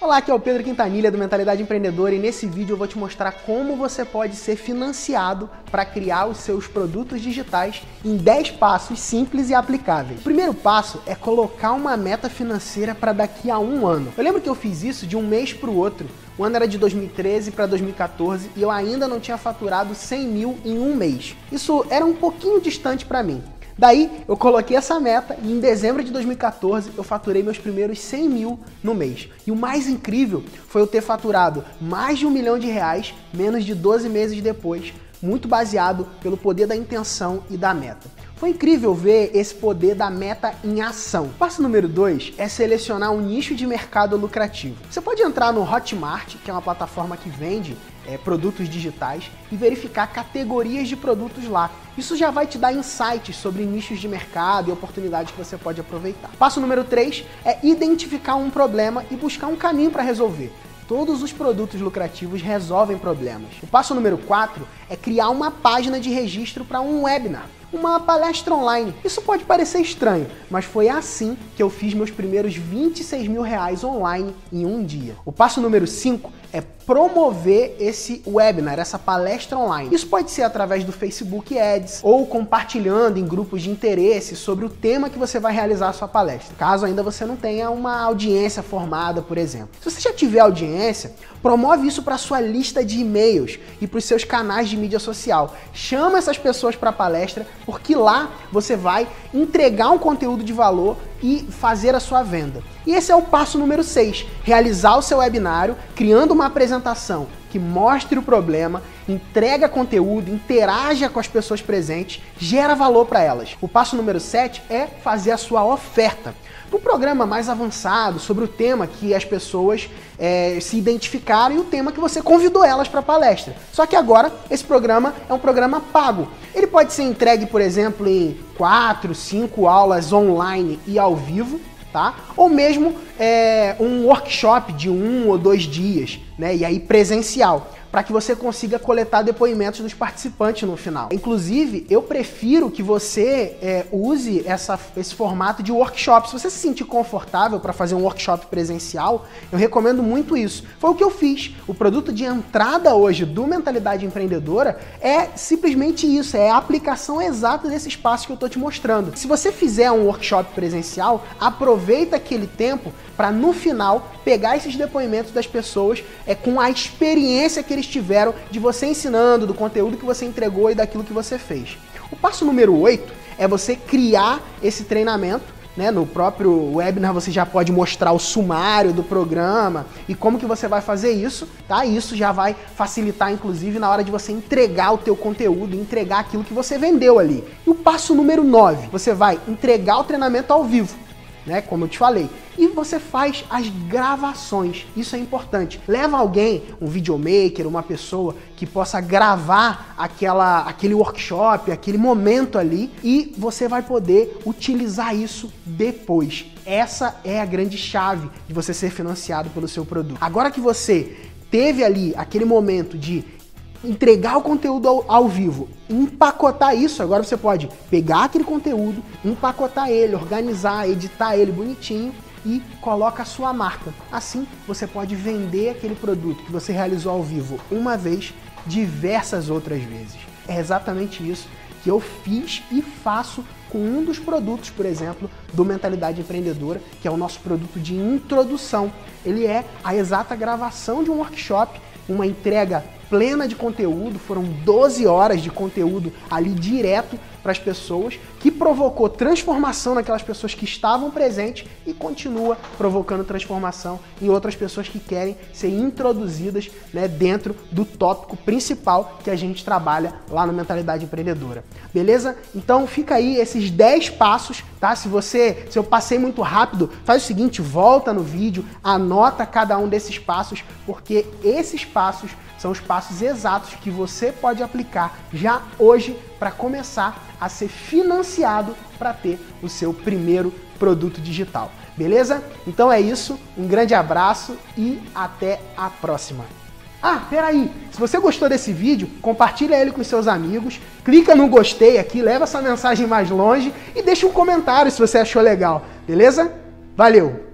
Olá, aqui é o Pedro Quintanilha do Mentalidade Empreendedora e nesse vídeo eu vou te mostrar como você pode ser financiado para criar os seus produtos digitais em 10 passos simples e aplicáveis. O primeiro passo é colocar uma meta financeira para daqui a um ano. Eu lembro que eu fiz isso de um mês para o outro. O ano era de 2013 para 2014 e eu ainda não tinha faturado 100 mil em um mês. Isso era um pouquinho distante para mim. Daí eu coloquei essa meta e em dezembro de 2014 eu faturei meus primeiros 100 mil no mês. E o mais incrível foi eu ter faturado mais de um milhão de reais menos de 12 meses depois, muito baseado pelo poder da intenção e da meta. Foi incrível ver esse poder da meta em ação. Passo número 2 é selecionar um nicho de mercado lucrativo. Você pode entrar no Hotmart, que é uma plataforma que vende é, produtos digitais, e verificar categorias de produtos lá. Isso já vai te dar insights sobre nichos de mercado e oportunidades que você pode aproveitar. Passo número 3 é identificar um problema e buscar um caminho para resolver. Todos os produtos lucrativos resolvem problemas. O passo número 4 é criar uma página de registro para um webinar uma palestra online. Isso pode parecer estranho, mas foi assim que eu fiz meus primeiros 26 mil reais online em um dia. O passo número 5 é promover esse webinar, essa palestra online. Isso pode ser através do Facebook Ads ou compartilhando em grupos de interesse sobre o tema que você vai realizar a sua palestra, caso ainda você não tenha uma audiência formada, por exemplo. Se você já tiver audiência, promove isso para sua lista de e-mails e para os seus canais de mídia social. Chama essas pessoas para a palestra, porque lá você vai entregar um conteúdo de valor e fazer a sua venda. E esse é o passo número 6, realizar o seu webinário criando uma apresentação que mostre o problema, entrega conteúdo, interaja com as pessoas presentes, gera valor para elas. O passo número 7 é fazer a sua oferta. Um programa mais avançado sobre o tema que as pessoas é, se identificaram e o tema que você convidou elas para a palestra. Só que agora esse programa é um programa pago. Ele pode ser entregue, por exemplo, em 4, 5 aulas online e ao vivo tá? Ou mesmo é, um workshop de um ou dois dias, né? E aí presencial para que você consiga coletar depoimentos dos participantes no final. Inclusive, eu prefiro que você é, use essa, esse formato de workshop. Se você se sentir confortável para fazer um workshop presencial, eu recomendo muito isso. Foi o que eu fiz. O produto de entrada hoje do Mentalidade Empreendedora é simplesmente isso, é a aplicação exata desses passos que eu estou te mostrando. Se você fizer um workshop presencial, aproveita aquele tempo para no final pegar esses depoimentos das pessoas é, com a experiência que eles tiveram de você ensinando, do conteúdo que você entregou e daquilo que você fez. O passo número 8 é você criar esse treinamento né, no próprio webinar você já pode mostrar o sumário do programa e como que você vai fazer isso, tá? Isso já vai facilitar, inclusive, na hora de você entregar o teu conteúdo, entregar aquilo que você vendeu ali. E o passo número 9, você vai entregar o treinamento ao vivo né? Como eu te falei. E você faz as gravações. Isso é importante. Leva alguém, um videomaker, uma pessoa que possa gravar aquela, aquele workshop, aquele momento ali e você vai poder utilizar isso depois. Essa é a grande chave de você ser financiado pelo seu produto. Agora que você teve ali aquele momento de entregar o conteúdo ao, ao, vivo, empacotar isso. Agora você pode pegar aquele conteúdo, empacotar ele, organizar, editar ele bonitinho e coloca a sua marca. Assim você pode vender aquele produto que você realizou ao vivo uma vez, diversas outras vezes. É exatamente isso que eu fiz e faço com um dos produtos, por exemplo, do Mentalidade Empreendedora, que é o nosso produto de introdução. Ele é a exata gravação de um workshop, uma entrega plena de conteúdo, foram 12 horas de conteúdo ali direto para as pessoas, que provocou transformação naquelas pessoas que estavam presentes e continua provocando transformação em outras pessoas que querem ser introduzidas né, dentro do tópico principal que a gente trabalha lá no Mentalidade Empreendedora. Beleza? Então fica aí esses 10 passos, tá? Se você, se eu passei muito rápido, faz o seguinte, volta no vídeo, anota cada um desses passos, porque esses passos são os passos exatos que você pode aplicar já hoje para começar a ser financiado para ter o seu primeiro produto digital. Beleza? Então é isso, um grande abraço e até a próxima. Ah, peraí, se você gostou desse vídeo, compartilha ele com seus amigos, clica no gostei aqui, leva essa mensagem mais longe e deixa um comentário se você achou legal, beleza? Valeu!